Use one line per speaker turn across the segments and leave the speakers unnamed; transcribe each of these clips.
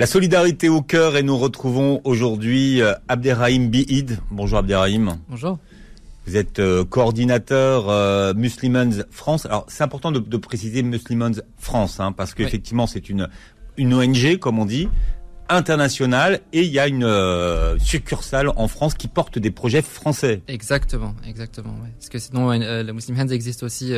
La solidarité au cœur et nous retrouvons aujourd'hui euh, Abderrahim Bihid. Bonjour Abderrahim.
Bonjour.
Vous êtes euh, coordinateur euh, Muslimans France. Alors c'est important de, de, préciser Muslimans France hein, parce qu'effectivement oui. c'est une une ONG comme on dit internationale et il y a une euh, succursale en France qui porte des projets français.
Exactement, exactement. Ouais. Parce que sinon, la Muslim Hands existe aussi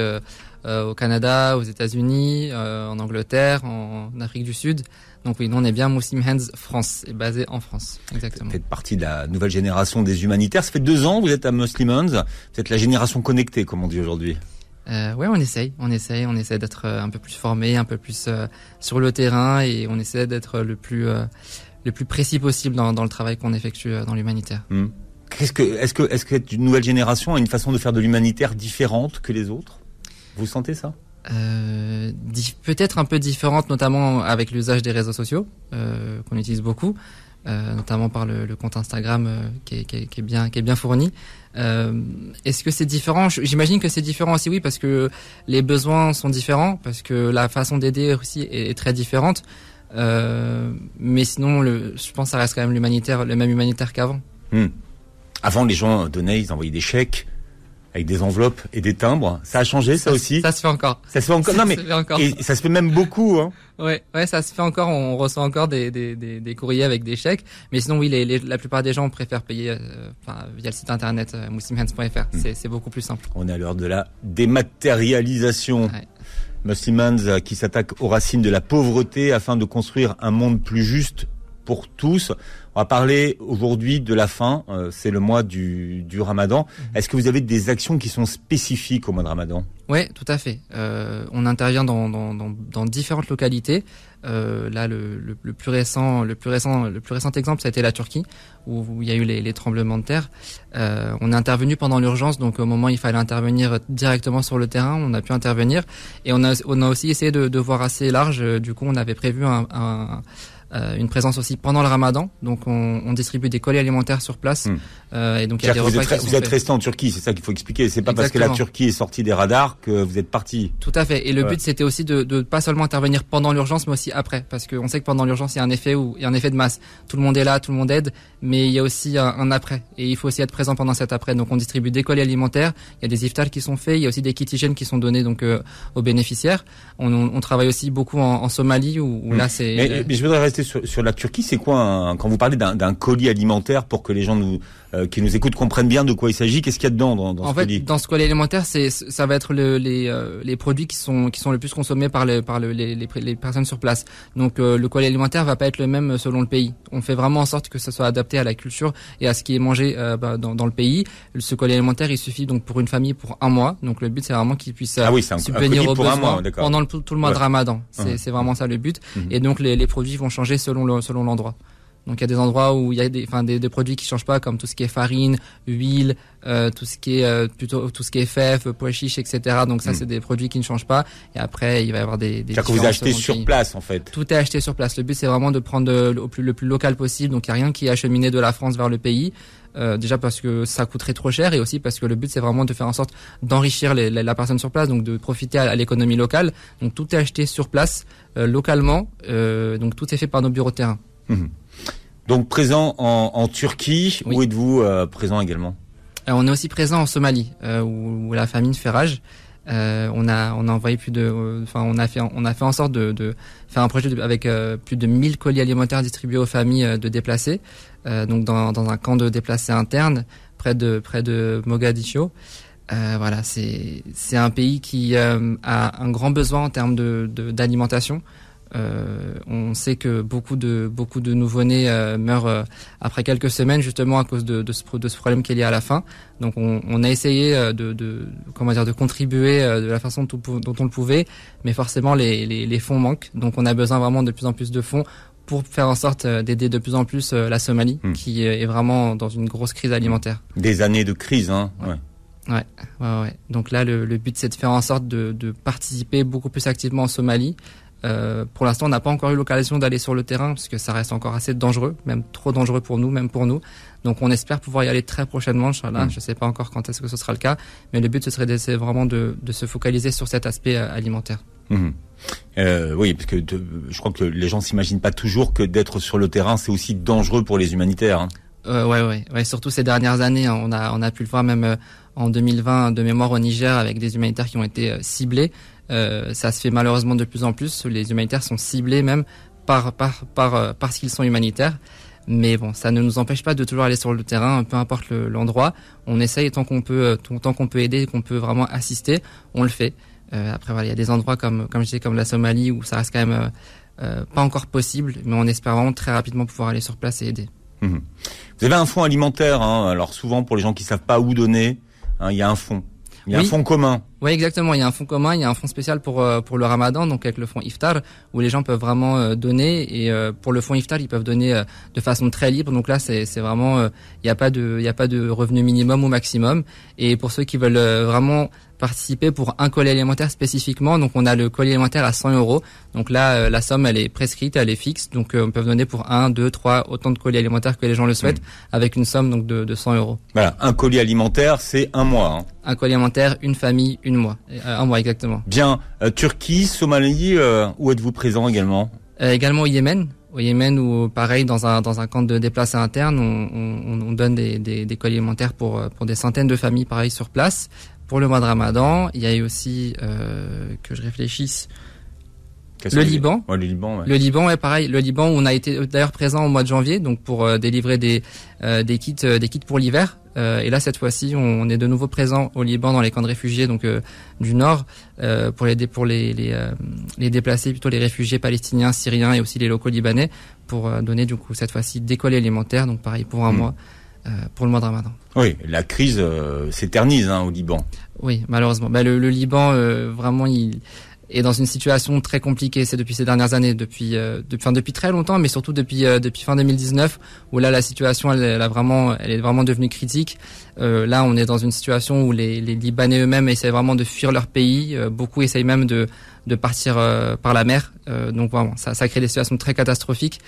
au Canada, aux États-Unis, en Angleterre, en, Afrique du Sud. Donc oui, nous on est bien Muslim Hands France, est basé en France. Exactement.
Vous faites partie de la nouvelle génération des humanitaires. Ça fait deux ans que vous êtes à Muslim Hands. Vous êtes la génération connectée, comme on dit aujourd'hui.
Euh, ouais, on essaye, on essaye, on essaie d'être un peu plus formé, un peu plus euh, sur le terrain et on essaie d'être le plus euh, le plus précis possible dans, dans le travail qu'on effectue dans l'humanitaire.
Mmh. Qu'est-ce que est-ce que est-ce que une nouvelle génération a une façon de faire de l'humanitaire différente que les autres? Vous sentez ça?
Peut-être un peu différente, notamment avec l'usage des réseaux sociaux qu'on utilise beaucoup. Euh, notamment par le, le compte Instagram euh, qui, est, qui, est, qui, est, bien qui est bien fourni. Euh, Est-ce que c'est différent? J'imagine que c'est différent aussi, oui, parce que les besoins sont différents, parce que la façon d'aider aussi est, très différente. Euh, mais sinon, le, je pense que ça reste quand même l'humanitaire, le même humanitaire qu'avant.
Hmm. Avant, les gens donnaient, ils envoyaient des chèques avec des enveloppes et des timbres. Ça a changé, ça,
ça
aussi.
Ça se fait encore.
Ça se fait encore.
Ça
non mais
se fait encore.
Et ça se fait même beaucoup. Hein.
Ouais, ouais, ça se fait encore. On reçoit encore des, des, des, des courriers avec des chèques. Mais sinon, oui, les, les, la plupart des gens préfèrent payer euh, via le site internet euh, muslimhands.fr. Mm. C'est beaucoup plus simple.
On est à l'heure de la dématérialisation. Ouais. Euh, qui s'attaque aux racines de la pauvreté afin de construire un monde plus juste pour tous. On va parler aujourd'hui de la faim. Euh, c'est le mois du, du Ramadan. Mmh. Est-ce que vous avez des actions qui sont spécifiques au mois de Ramadan?
Oui, tout à fait. Euh, on intervient dans, dans, dans, dans différentes localités. Euh, là, le, le, le, plus récent, le plus récent, le plus récent exemple, ça a été la Turquie, où, où il y a eu les, les tremblements de terre. Euh, on est intervenu pendant l'urgence, donc au moment où il fallait intervenir directement sur le terrain, on a pu intervenir. Et on a, on a aussi essayé de, de voir assez large. Du coup, on avait prévu un, un euh, une présence aussi pendant le Ramadan. Donc on, on distribue des colis alimentaires sur place. Mmh.
Euh, et donc il y a des repas vous êtes, vous êtes resté en Turquie, c'est ça qu'il faut expliquer. C'est pas Exactement. parce que la Turquie est sortie des radars que vous êtes parti.
Tout à fait. Et le ouais. but c'était aussi de, de pas seulement intervenir pendant l'urgence, mais aussi après, parce qu'on sait que pendant l'urgence il y a un effet où il y a un effet de masse. Tout le monde est là, tout le monde aide, mais il y a aussi un, un après. Et il faut aussi être présent pendant cet après. Donc on distribue des colis alimentaires. Il y a des iftars qui sont faits. Il y a aussi des kits hygiènes qui sont donnés donc euh, aux bénéficiaires. On, on, on, travaille aussi beaucoup en, en Somalie où, où mmh. là c'est.
Mais, mais, je voudrais rester sur, la Turquie c'est quoi un, quand vous parlez d'un colis alimentaire pour que les gens nous, euh, qui nous écoutent comprennent bien de quoi il s'agit Qu'est-ce qu'il y a dedans dans, dans
en
ce
fait, Dans ce colis alimentaire, c'est ça va être le, les, euh, les produits qui sont qui sont le plus consommés par les par le, les, les, les, personnes sur place. Donc euh, le colis alimentaire va pas être le même selon le pays. On fait vraiment en sorte que ça soit adapté à la culture et à ce qui est mangé bah, dans, dans, le pays. Ce colis alimentaire, il suffit donc pour une famille pour un mois. Donc le but c'est vraiment qu'ils puissent
ah oui,
subvenir aux besoins
mois,
pendant le, tout le mois
ouais.
de Ramadan. C'est -huh. vraiment ça le but. -huh. Et donc les, les produits vont changer selon le, selon l'endroit. Donc il y a des endroits où il y a des, enfin des, des, produits qui changent pas, comme tout ce qui est farine, huile, euh, tout ce qui est euh, plutôt tout ce qui est fèves, pois chiches, etc. Donc ça mm. c'est des produits qui ne changent pas. Et après il va y avoir des. des
que vous achetez sur place en fait.
Tout est acheté sur place. Le but c'est vraiment de prendre le plus, le plus local possible. Donc il n'y a rien qui est acheminé de la France vers le pays. Euh, déjà parce que ça coûterait trop cher et aussi parce que le but c'est vraiment de faire en sorte d'enrichir la personne sur place, donc de profiter à, à l'économie locale. Donc tout est acheté sur place, euh, localement. Euh, donc tout est fait par nos bureaux de terrain.
Mm. Donc présent en, en Turquie, oui. où êtes-vous euh, présent également?
Euh, On est aussi présent en Somalie, euh, où, où, la famine fait rage. on a on a envoyé plus de, enfin on a fait on a fait en sorte de, de faire un projet de, avec plus de 1000 colis alimentaires distribués aux familles de déplacés, donc dans, dans un camp de déplacés internes près de près de Mogadiscio. Euh, voilà, c'est c'est un pays qui euh, a un grand besoin en termes de d'alimentation. Euh, on sait que beaucoup de beaucoup de nouveau-nés euh, meurent euh, après quelques semaines justement à cause de, de, ce, de ce problème qui est lié à la faim. Donc on, on a essayé de, de, comment dire de contribuer de la façon dont, dont on le pouvait, mais forcément les, les, les, fonds manquent. Donc on a besoin vraiment de plus en plus de fonds pour faire en sorte d'aider de plus en plus la Somalie, hmm. qui est vraiment dans une grosse crise alimentaire.
Des années de crise, hein.
Ouais. Ouais, ouais, ouais. Donc là, le, le but, c'est de faire en sorte de, de, participer beaucoup plus activement en Somalie. Euh, pour l'instant, on n'a pas encore eu l'occasion d'aller sur le terrain parce que ça reste encore assez dangereux, même trop dangereux pour nous, même pour nous. Donc, on espère pouvoir y aller très prochainement. Mmh. Je ne sais pas encore quand est-ce que ce sera le cas, mais le but, ce serait d'essayer vraiment de, de se focaliser sur cet aspect euh, alimentaire.
Mhm. Euh, oui, parce que je crois que les gens s'imaginent pas toujours que d'être sur le terrain, c'est aussi dangereux pour les humanitaires. Hein.
Euh, ouais, ouais, ouais. Surtout ces dernières années, hein, on a on a pu le voir même euh, en 2020 de mémoire au Niger avec des humanitaires qui ont été ciblés. Euh, ça se fait malheureusement de plus en plus. Les humanitaires sont ciblés même par par par parce qu'ils sont humanitaires. Mais bon, ça ne nous empêche pas de toujours aller sur le terrain, peu importe l'endroit. on essaye tant qu'on peut, tant qu'on peut aider, qu'on peut vraiment assister, on le fait. Euh, après, voilà, il y a des endroits comme, comme je disais, comme la Somalie où ça reste quand même euh, pas encore possible, mais on espère vraiment très rapidement pouvoir aller sur place et aider.
Mhm. Vous avez un fonds alimentaire, hein, alors souvent pour les gens qui savent pas où donner, hein, il y a un fonds. Il y a un fonds commun.
Oui, exactement. Il y a un fonds commun, il y a un fonds spécial pour euh, pour le Ramadan, donc avec le fonds Iftar, où les gens peuvent vraiment euh, donner. Et euh, pour le fonds Iftar, ils peuvent donner de façon très libre. Donc là, c'est c'est vraiment, il n'y a pas de il y a pas de revenu minimum ou maximum. Et pour ceux qui veulent vraiment participer pour un colis alimentaire spécifiquement. Donc on a le colis alimentaire à 100 euros. Donc là, la somme, elle est prescrite, elle est fixe. Donc on peut donner pour un, deux, trois, autant de colis alimentaires que les gens le souhaitent, mmh. avec une somme donc de, de 100 euros.
Voilà, un colis alimentaire, c'est un mois. Hein.
Un colis alimentaire, une famille, une mois un mois exactement.
Bien. Euh, Turquie, Somalie, euh, où êtes-vous présent également
euh, Également au Yémen. Au Yémen, où pareil, dans un dans un camp de déplacés internes, on, on, donne des, des, des colis alimentaires pour pour des centaines de familles, pareil sur place. Pour le mois de Ramadan, il y a eu aussi que je réfléchisse. Le Liban.
le Liban. Ouais.
Le Liban, ouais, pareil. Le Liban, on a été d'ailleurs présent au mois de janvier, donc pour délivrer des des kits des kits pour l'hiver. Euh, et là, cette fois-ci, on, est de nouveau présent au Liban dans les camps de réfugiés donc euh, du Nord euh, pour les pour les les, les, déplacés, plutôt les réfugiés palestiniens, syriens et aussi les locaux libanais pour donner du coup cette fois-ci des colis alimentaires. Donc pareil pour un hmm. mois. pour le mois de Ramadan.
Oui, la crise s'éternise hein, au Liban.
Oui, malheureusement. Bah, le, le, Liban, vraiment, il, est dans une situation très compliquée. C'est depuis ces dernières années, depuis, euh, depuis, enfin, depuis très longtemps, mais surtout depuis, euh, depuis fin 2019, où là la situation elle, elle, a vraiment, elle est vraiment devenue critique. Euh, là, on est dans une situation où les, les Libanais eux-mêmes essaient vraiment de fuir leur pays. Euh, beaucoup essayent même de, de partir par la mer. donc vraiment, ça, ça crée des situations très catastrophiques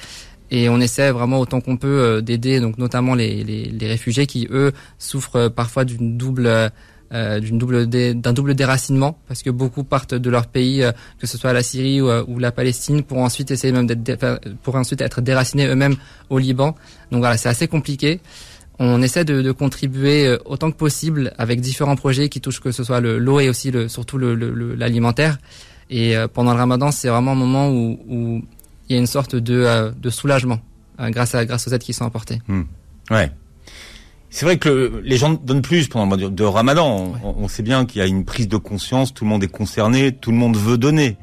et on essaie vraiment autant qu'on peut d'aider donc notamment les, les, les, réfugiés qui eux souffrent parfois d'une double euh, d'une double d'un double déracinement parce que beaucoup partent de leur pays, euh, que ce soit la Syrie ou, euh, ou, la Palestine, pour ensuite essayer même d'être pour ensuite être déracinés eux-mêmes au Liban. Donc voilà, c'est assez compliqué. On essaie de, de, contribuer autant que possible avec différents projets qui touchent que ce soit l'eau et aussi le, surtout l'alimentaire. Le, et pendant le Ramadan, c'est vraiment un moment où, où, il y a une sorte de, de soulagement grâce à grâce aux aides qui sont apportées.
Hmm. Ouais. C'est vrai que les gens donnent plus pendant le mois de, Ramadan. On, sait bien qu'il y a une prise de conscience, tout le monde est concerné, tout le monde veut donner.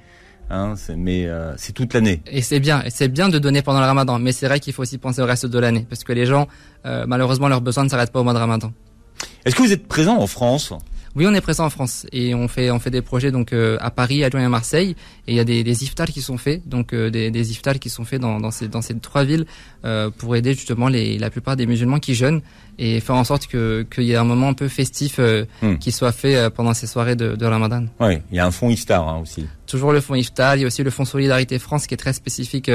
Hein, mais euh, c'est toute l'année.
Et c'est bien, c'est bien de donner pendant le Ramadan, mais c'est vrai qu'il faut aussi penser au reste de l'année, parce que les gens, euh, malheureusement, leurs besoins ne s'arrêtent pas au mois de Ramadan.
Est-ce que vous êtes présent en France?
Oui, on est présent en France et on fait on fait des projets donc euh, à Paris, à Lyon et à Marseille. Et il y a des, des iftars qui sont faits, donc euh, des, des iftars qui sont faits dans, dans ces dans ces trois villes euh, pour aider justement les la plupart des musulmans qui jeûnent et faire en sorte que qu'il y ait un moment un peu festif hmm. qui soit fait pendant ces soirées de, de Ramadan.
Oui, il y a un fonds iftar hein, aussi.
Toujours le fonds iftar, il y a aussi le fonds Solidarité France qui est très spécifique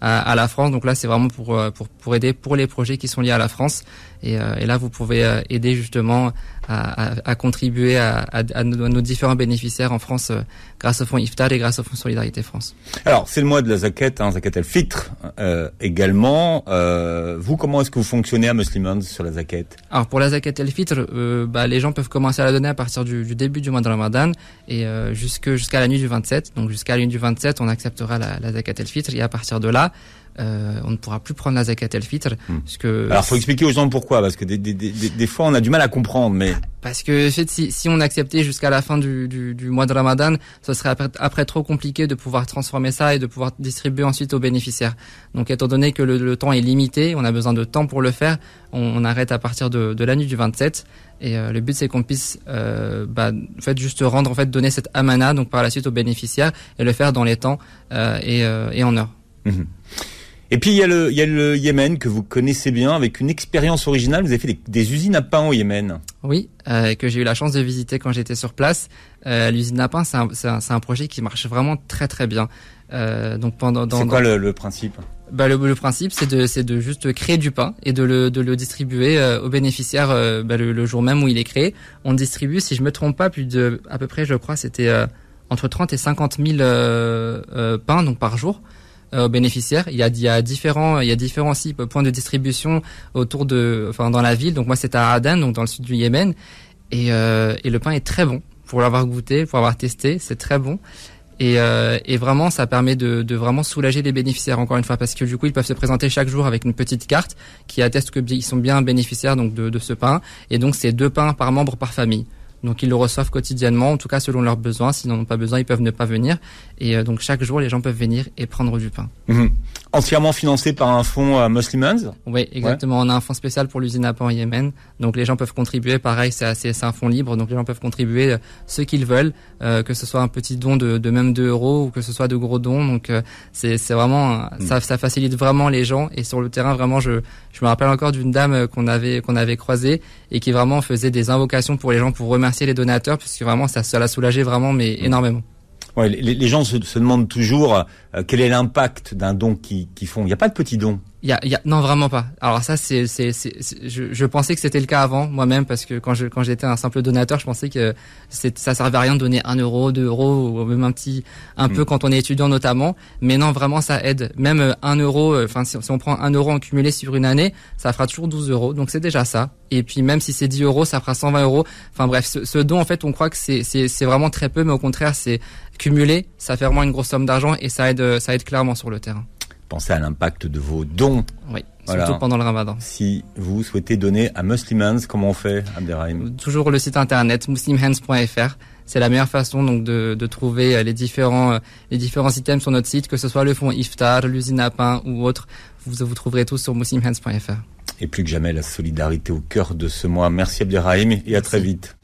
à, à, la France. Donc là, c'est vraiment pour pour pour aider pour les projets qui sont liés à la France. Et, et là, vous pouvez aider justement à, à, à contribuer à, nos, nos, différents bénéficiaires en France euh, grâce au fonds IFTAR et grâce au fonds Solidarité France.
Alors, c'est le mois de la zakat, hein, zakat el fitr euh, également. Euh, vous, comment est-ce que vous fonctionnez à Muslimans sur la zakat
Alors, pour la zakat el fitr, euh, bah, les gens peuvent commencer à la donner à partir du, du début du mois de Ramadan et euh, jusqu'à la nuit du 27. Donc, jusqu'à nuit du 27, on acceptera la, la zakat el fitr et à partir de là, euh, on ne pourra plus prendre la zakat el fitr.
Hmm. Parce que Alors, faut expliquer aux gens pourquoi, parce que des, des, des, des, fois, on a du mal à comprendre, mais...
Parce que si, si on acceptait jusqu'à la fin du, du, du, mois de Ramadan, ce serait après, après, trop compliqué de pouvoir transformer ça et de pouvoir distribuer ensuite aux bénéficiaires. Donc, étant donné que le, le temps est limité, on a besoin de temps pour le faire, on, on arrête à partir de, de, la nuit du 27. Et euh, le but, c'est qu'on puisse, euh, bah, en fait, juste rendre, en fait, donner cette amana, donc par la suite aux bénéficiaires, et le faire dans les temps euh, et, euh, et en heure.
Mmh. Et puis il y, a le, il y a le Yémen que vous connaissez bien avec une expérience originale. Vous avez fait des, des usines à pain au Yémen.
Oui, euh, que j'ai eu la chance de visiter quand j'étais sur place. Euh, L'usine à pain, c'est un, un, un, projet qui marche vraiment très très bien.
Euh, donc pendant. C'est quoi le, le, principe?
Bah, le, le, principe, c'est de, de juste créer du pain et de le, de le distribuer aux bénéficiaires bah, le, le, jour même où il est créé. On distribue, si je me trompe pas, plus de à peu près, je crois, c'était entre 30 et 50 000 pains donc par jour aux bénéficiaires. Il y a, il y a différents, il y a différents aussi points de distribution autour de, enfin dans la ville. Donc moi c'est à Aden, donc dans le sud du Yémen, et, et le pain est très bon pour l'avoir goûté, pour avoir testé, c'est très bon. Et, euh, et, vraiment, ça permet de, de, vraiment soulager les bénéficiaires encore une fois, parce que du coup, ils peuvent se présenter chaque jour avec une petite carte qui atteste qu'ils sont bien bénéficiaires donc de, de ce pain. Et donc, c'est deux pains par membre par famille. Donc ils le reçoivent quotidiennement, en tout cas selon leurs besoins. S'ils n'en ont pas besoin, ils peuvent ne pas venir. Et euh, donc chaque jour, les gens peuvent venir et prendre du pain.
Mhm. Entièrement financé par un fonds euh, Muslimans
Oui, exactement. On a un fonds spécial pour l'usine à pain au Yémen. Donc les gens peuvent contribuer. Pareil, c'est c'est un fonds libre. Donc les gens peuvent contribuer euh, ce qu'ils veulent, euh, que ce soit un petit don de, de, même 2 euros ou que ce soit de gros dons. Donc euh, c'est vraiment mhm. ça, ça facilite vraiment les gens. Et sur le terrain, vraiment, je je me rappelle encore d'une dame qu'on avait qu'on avait croisée et qui vraiment faisait des invocations pour les gens pour remercier les donateurs, puisque vraiment ça, ça l'a soulagé vraiment, mais mm. énormément.
Ouais, les, les gens se, se, demandent toujours euh, quel est l'impact d'un don qu'ils qui font. Il n'y a pas de petit don.
Y a, y a, non vraiment pas. Alors ça c'est c'est je, je pensais que c'était le cas avant moi-même parce que quand je quand j'étais un simple donateur je pensais que ça servait à rien de donner un euro deux euros ou même un petit un peu mm. quand on est étudiant notamment. Mais non vraiment ça aide. Même euh, un euro euh, enfin si, on prend un euro en cumulé sur une année ça fera toujours 12 euros. Donc c'est déjà ça. Et puis même si c'est 10 euros ça fera 120 euros. Enfin bref ce, ce don en fait on croit que c'est c'est c'est vraiment très peu mais au contraire c'est cumulé ça fait vraiment une grosse somme d'argent et ça aide ça aide clairement sur le terrain
pensez à l'impact de vos dons.
Oui, surtout pendant le ramadan.
Si vous souhaitez donner à Muslimans, comment on fait, Abderrahim?
Toujours le site internet muslimhands.fr. C'est la meilleure façon donc de, de, trouver euh, les différents euh, les différents items sur notre site, que ce soit le fonds Iftar, l'usine à pain ou autre. Vous vous trouverez tout sur muslimhands.fr.
Et plus que jamais la solidarité au cœur de ce mois. Merci Abderrahim et à très vite.